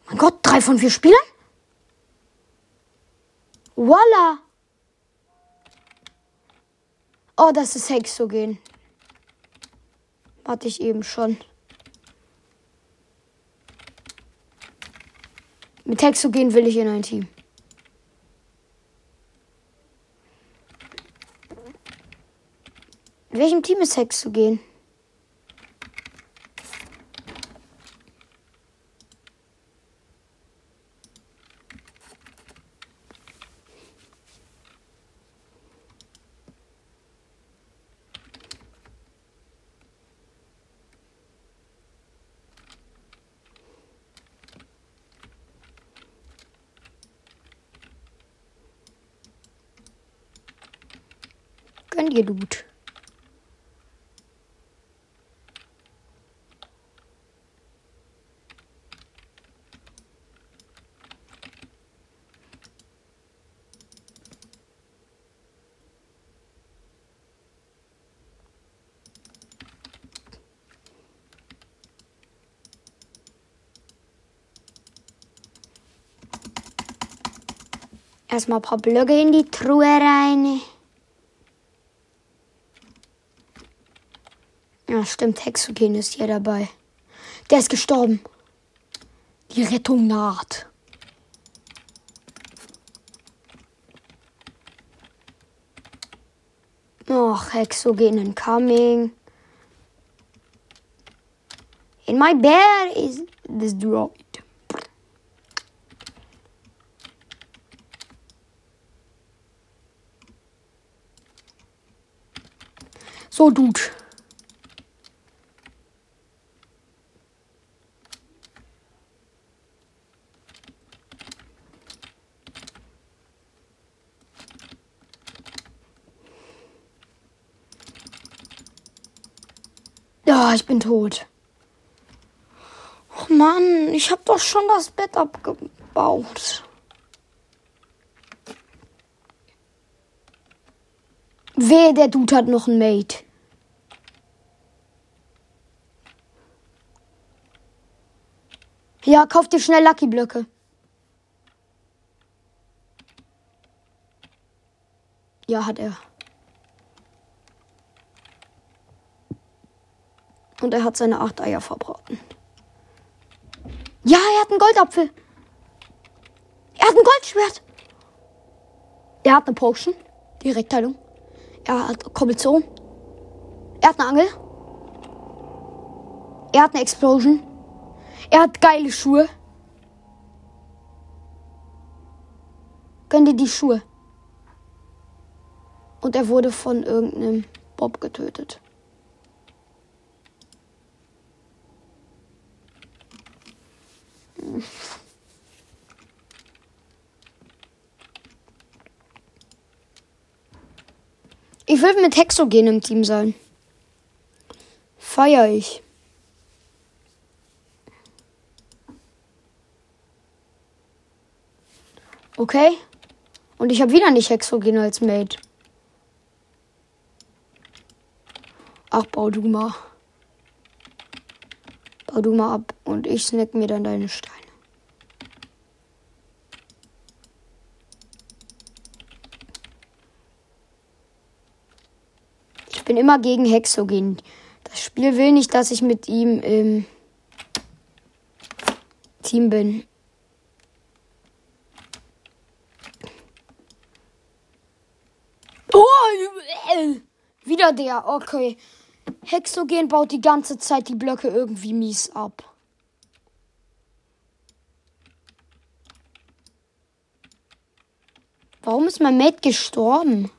Mein Gott, drei von vier Spielern? Voila! Oh, das ist Hexogen. Hatte ich eben schon. Mit Hexogen will ich in ein Team. In welchem Team ist Hexogen? Gönn dir, Dude. Erstmal ein paar Blöcke in die Truhe rein. Ja, stimmt, Hexogen ist hier dabei. Der ist gestorben. Die Rettung naht. Och, Hexogen incoming. In my bed is this droid. So, Dude. Ja, ich bin tot. Oh Mann, ich hab doch schon das Bett abgebaut. Wehe, der Dude hat noch ein Mate. Ja, kauf dir schnell Lucky Blöcke. Ja, hat er. Und er hat seine acht Eier verbraten. Ja, er hat einen Goldapfel. Er hat ein Goldschwert. Er hat eine Potion. Direktheilung. Er hat Kombination. Er hat eine Angel. Er hat eine Explosion. Er hat geile Schuhe. Gönn dir die Schuhe. Und er wurde von irgendeinem Bob getötet. Ich will mit Hexogen im Team sein. Feier ich. Okay. Und ich habe wieder nicht Hexogen als Mate. Ach, bau du mal. Bau du mal ab und ich snack mir dann deine Steine. Ich bin immer gegen Hexogen. Das Spiel will nicht, dass ich mit ihm im Team bin. Äh, wieder der. Okay. Hexogen baut die ganze Zeit die Blöcke irgendwie mies ab. Warum ist mein Mate gestorben?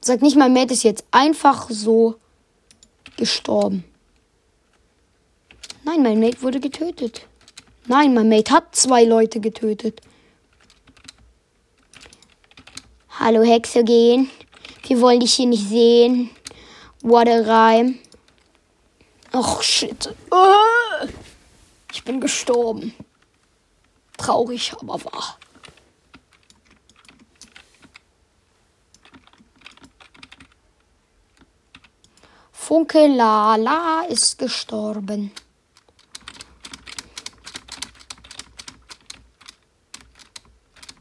Sag nicht, mein Mate ist jetzt einfach so gestorben. Nein, mein Mate wurde getötet. Nein, mein Mate hat zwei Leute getötet. Hallo Hexogen. Wir wollen dich hier nicht sehen. What a Reim. Ach, shit. Äh, ich bin gestorben. Traurig, aber wahr. Funke Lala ist gestorben.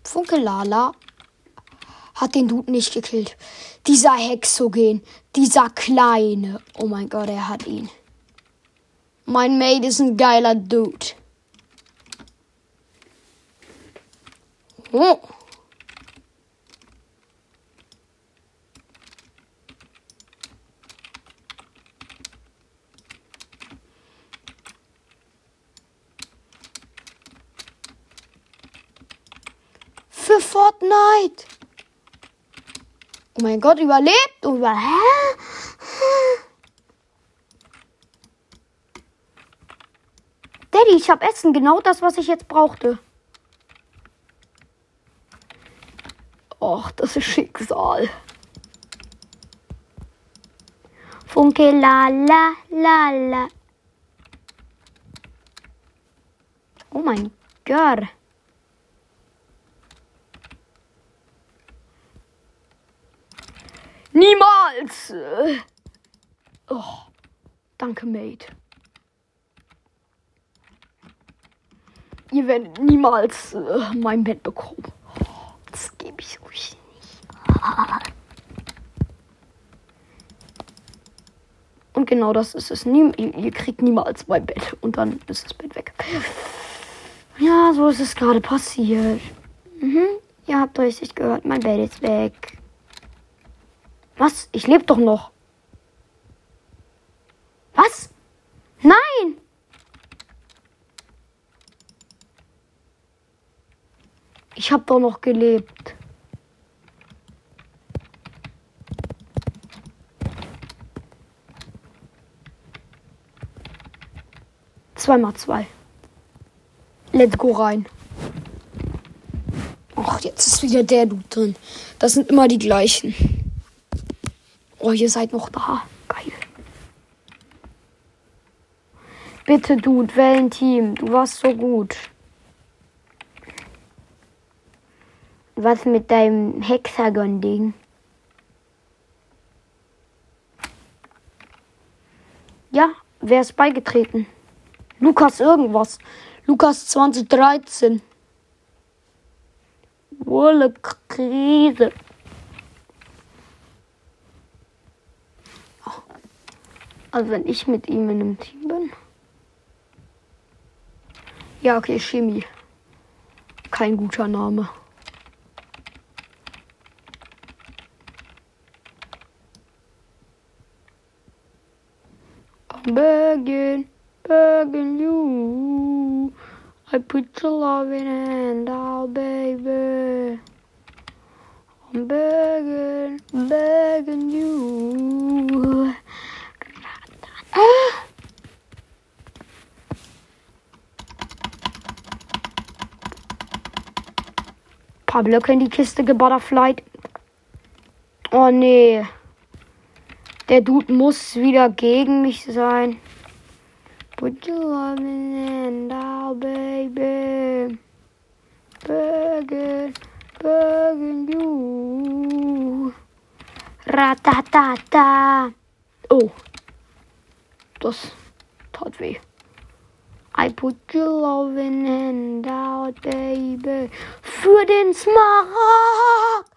Funke Lala hat den Dude nicht gekillt. Dieser Hexogen, dieser kleine. Oh mein Gott, er hat ihn. Mein Mate ist ein geiler Dude. Oh. Für Fortnite. Oh mein Gott, überlebt. Über Hä? Daddy, ich habe Essen. Genau das, was ich jetzt brauchte. Och, das ist Schicksal. Funke la la la la. Oh mein Gott. Niemals! Oh, danke, Mate. Ihr werdet niemals äh, mein Bett bekommen. Das gebe ich euch nicht. Und genau das ist es. Nie, ihr, kriegt niemals mein Bett. Und dann ist das Bett weg. Ja, so ist es gerade passiert. Mhm. Ihr habt richtig gehört, mein Bett ist weg. Was? Ich lebe doch noch. Was? Nein! Ich habe doch noch gelebt. Zweimal zwei. Let's go rein. Ach, jetzt ist wieder der Dude drin. Das sind immer die gleichen. Oh, ihr seid noch da. Geil. Bitte, Dude, wähl ein Team. Du warst so gut. Was mit deinem Hexagon-Ding? Ja, wer ist beigetreten? Lukas irgendwas. Lukas 2013. Wolle Krise. Also wenn ich mit ihm in einem Team bin. Ja, okay, Chemie. Kein guter Name. I'm begging, begging you. I put your love in hand out, baby. I'm begging, begging you. Ah. Paar Blöcke in die Kiste gebutterflied. Oh nee. Der Dude muss wieder gegen mich sein. Put your love in now, baby. Begging, begging you. Ratatata. Oh. Das tat weh. I put your loving hand out, baby. Für den Smaragd.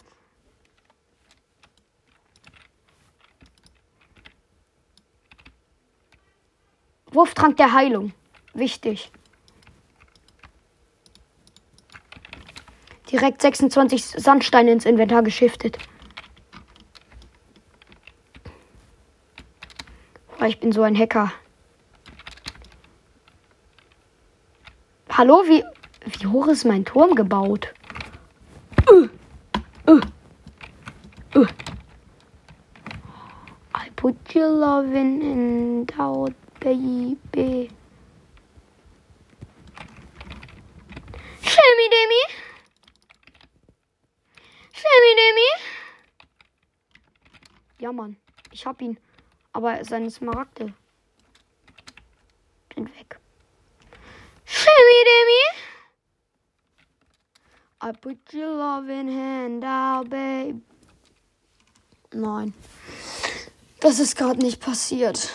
Wurftrank der Heilung. Wichtig. Direkt 26 Sandsteine ins Inventar geschiftet. Weil ich bin so ein Hacker. Hallo, wie, wie hoch ist mein Turm gebaut? Uh, uh, uh. I put your loving in out, baby. Shimmy Demi. Shimmy Demi. Ja, Mann. Ich hab ihn. Aber seine Smaragde sind weg. Shimmy Demi. I put your loving hand out, babe. Nein. Das ist gerade nicht passiert.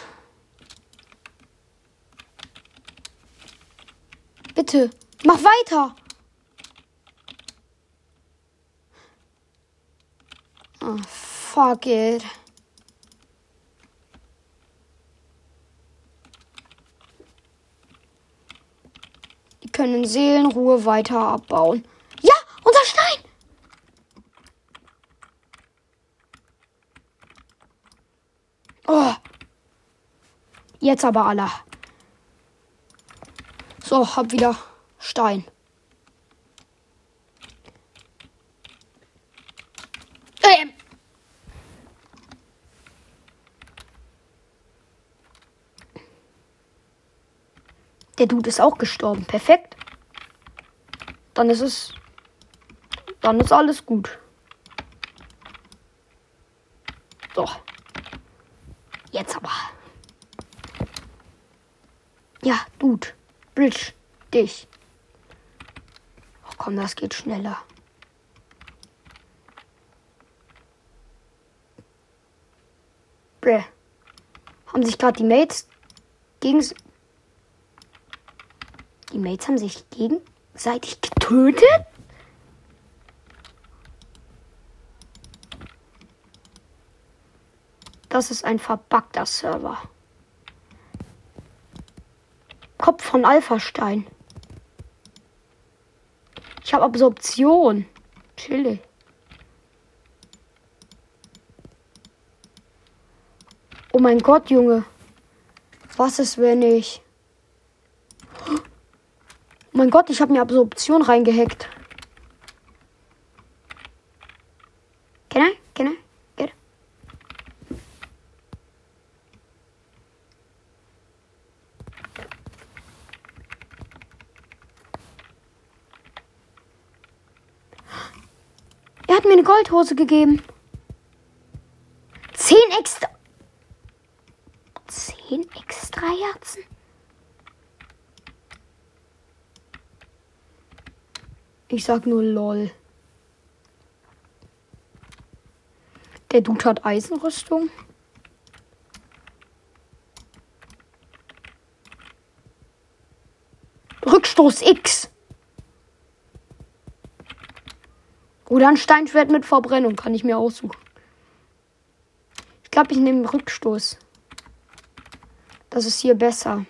Bitte, mach weiter. Oh, fuck it. Können Seelenruhe weiter abbauen. Ja, unser Stein! Oh. Jetzt aber Allah. So, hab wieder Stein. Ähm. Der Dude ist auch gestorben. Perfekt. Dann ist es. Dann ist alles gut. So. Jetzt aber. Ja, Dude. Bridge. Dich. Ach komm, das geht schneller. Bräh. Haben sich gerade die Mates gegen. Die Mates haben sich gegenseitig getötet? Das ist ein verbuggter Server. Kopf von Alpha-Stein. Ich habe Absorption. Chillig. Oh mein Gott, Junge. Was ist, wenn ich... Mein Gott, ich habe mir Absorption reingehackt. Can I? Can I? Get? Er hat mir eine Goldhose gegeben. Zehn extra. Zehn extra Herzen? Ich sag nur lol. Der Dude hat Eisenrüstung. Rückstoß X. Oder ein Steinschwert mit Verbrennung kann ich mir aussuchen. Ich glaube, ich nehme Rückstoß. Das ist hier besser.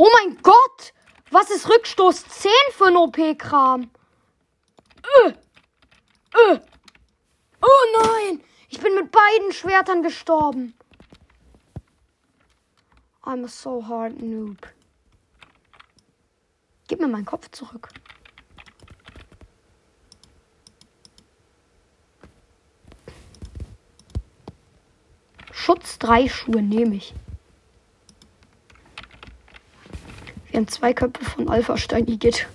Oh mein Gott! Rückstoß 10 für ein OP-Kram? Äh, äh. Oh nein! Ich bin mit beiden Schwertern gestorben. I'm a so hard noob. Gib mir meinen Kopf zurück. Schutz 3 Schuhe nehme ich. Wir haben zwei Köpfe von Alpha-Stein Igitt.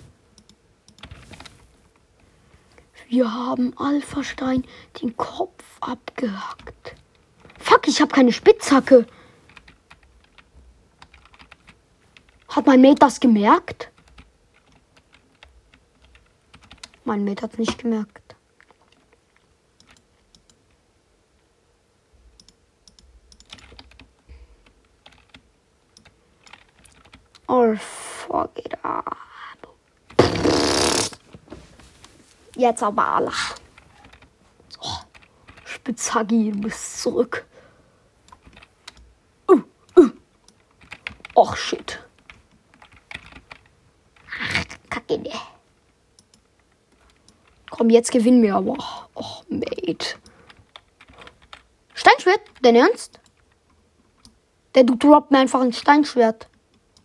Wir haben Alpha-Stein den Kopf abgehackt. Fuck, ich habe keine Spitzhacke. Hat mein Mate das gemerkt? Mein Mate hat nicht gemerkt. Oh, fuck it up. Jetzt aber alle. So. Spitzhagi, du bist zurück. Uh, uh. Och, shit. Ach, Kacke, ne. Komm, jetzt gewinnen wir aber. Och, Mate. Steinschwert? Dein Ernst? Der du droppt mir einfach ein Steinschwert.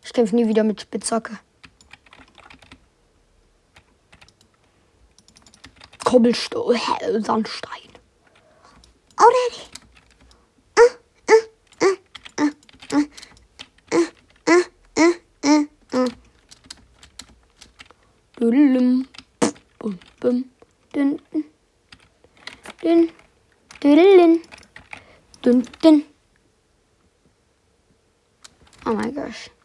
Ich kämpfe nie wieder mit Spitzhacke. Kobbelstein, Sandstein. Already. Düdelüm. Bum, bum. Dün, dün. Dün. Düdelün. Dün, dün. Oh my gosh.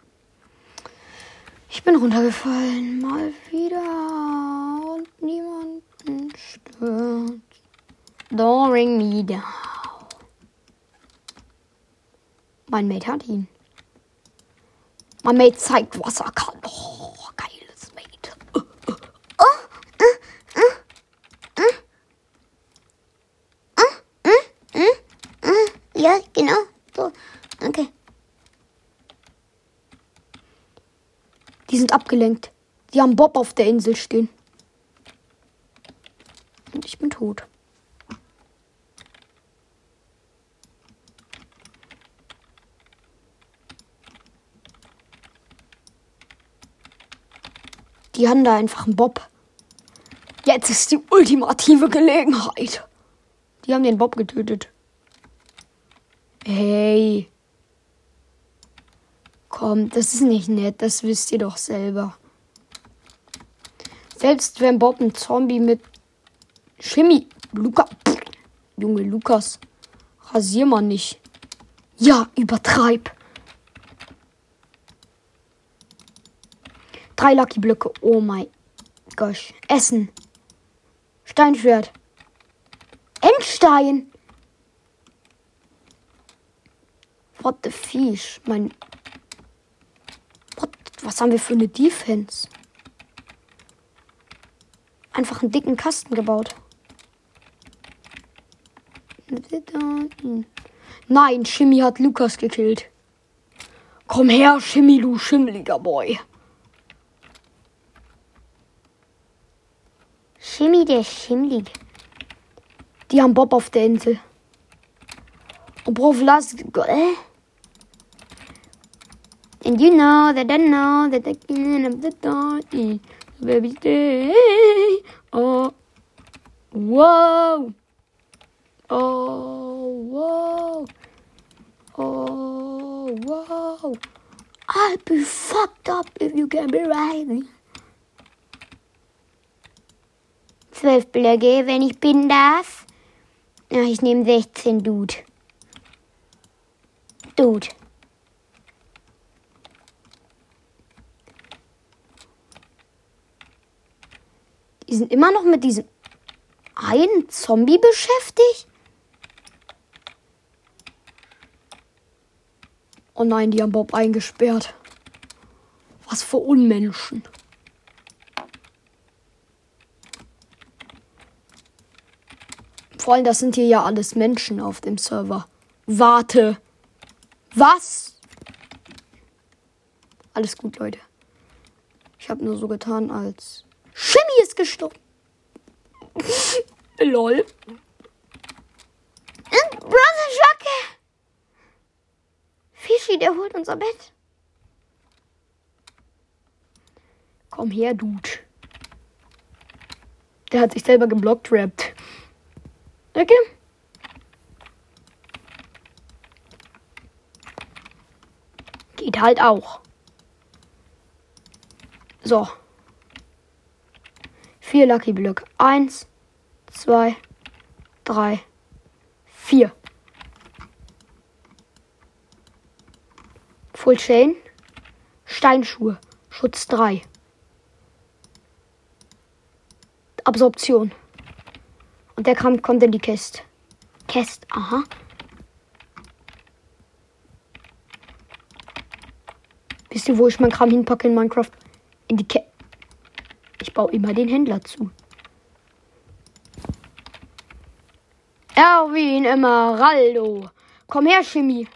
Ich bin runtergefallen. Mal wieder. Und niemanden stört. Don't ring me down. Mein Mate hat ihn. Mein Mate zeigt, was er kann. Oh, geiles Mate. Ja, genau. So. Okay. Die sind abgelenkt. Die haben Bob auf der Insel stehen. Und ich bin tot. Die haben da einfach einen Bob. Jetzt ist die ultimative Gelegenheit. Die haben den Bob getötet. Hey. Komm, das ist nicht nett, das wisst ihr doch selber. Selbst wenn Bob ein Zombie mit Chemie. Luca. Pff, Junge Lukas. Rasier mal nicht. Ja, übertreib. Drei Lucky Blöcke. Oh mein Gosh. Essen. Steinschwert. Endstein. What the fish? Mein. Was haben wir für eine Defense? Einfach einen dicken Kasten gebaut. Nein, Shimmy hat Lukas gekillt. Komm her, Shimmy, du schimmeliger Boy. Schimmi, der schimmlig. Die haben Bob auf der Insel. Und Bro, Vlas. Äh? And you know that I know that I can of the dawn. Baby day. Oh. whoa. Oh, whoa. Oh, whoa. I'll be fucked up if you can't be right. Zwölf Blöcke, wenn ich bin darf. Ja, ich nehme 16, Dude. Dude. Die sind immer noch mit diesem einen Zombie beschäftigt? Oh nein, die haben Bob eingesperrt. Was für Unmenschen. Vor allem, das sind hier ja alles Menschen auf dem Server. Warte. Was? Alles gut, Leute. Ich habe nur so getan, als Shimmy ist gestorben. (laughs) Lol. Brother Jacke. Fischi, der holt unser Bett. Komm her, Dude. Der hat sich selber geblockt, rappt. Okay. Geht halt auch. So. Vier Lucky Blöcke. Eins, zwei, drei, vier. Full Chain. Steinschuhe. Schutz 3. Absorption. Und der Kram kommt in die Kiste. Kiste, aha. Wisst ihr, wo ich mein Kram hinpacke in Minecraft? In die Kiste. Ich baue immer den Händler zu. Erwin Emeraldo. Komm her, Chemie.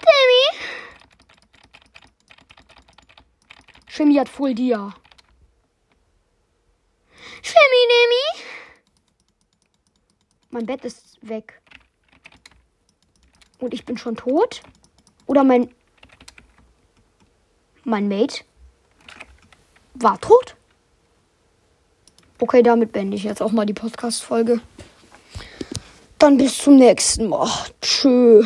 Timmy. Chemie hat Full Dia. Timmy, Timmy. Mein Bett ist weg. Und ich bin schon tot? Oder mein. Mein Mate war tot? Okay, damit beende ich jetzt auch mal die Podcast-Folge. Dann bis zum nächsten Mal. Tschö.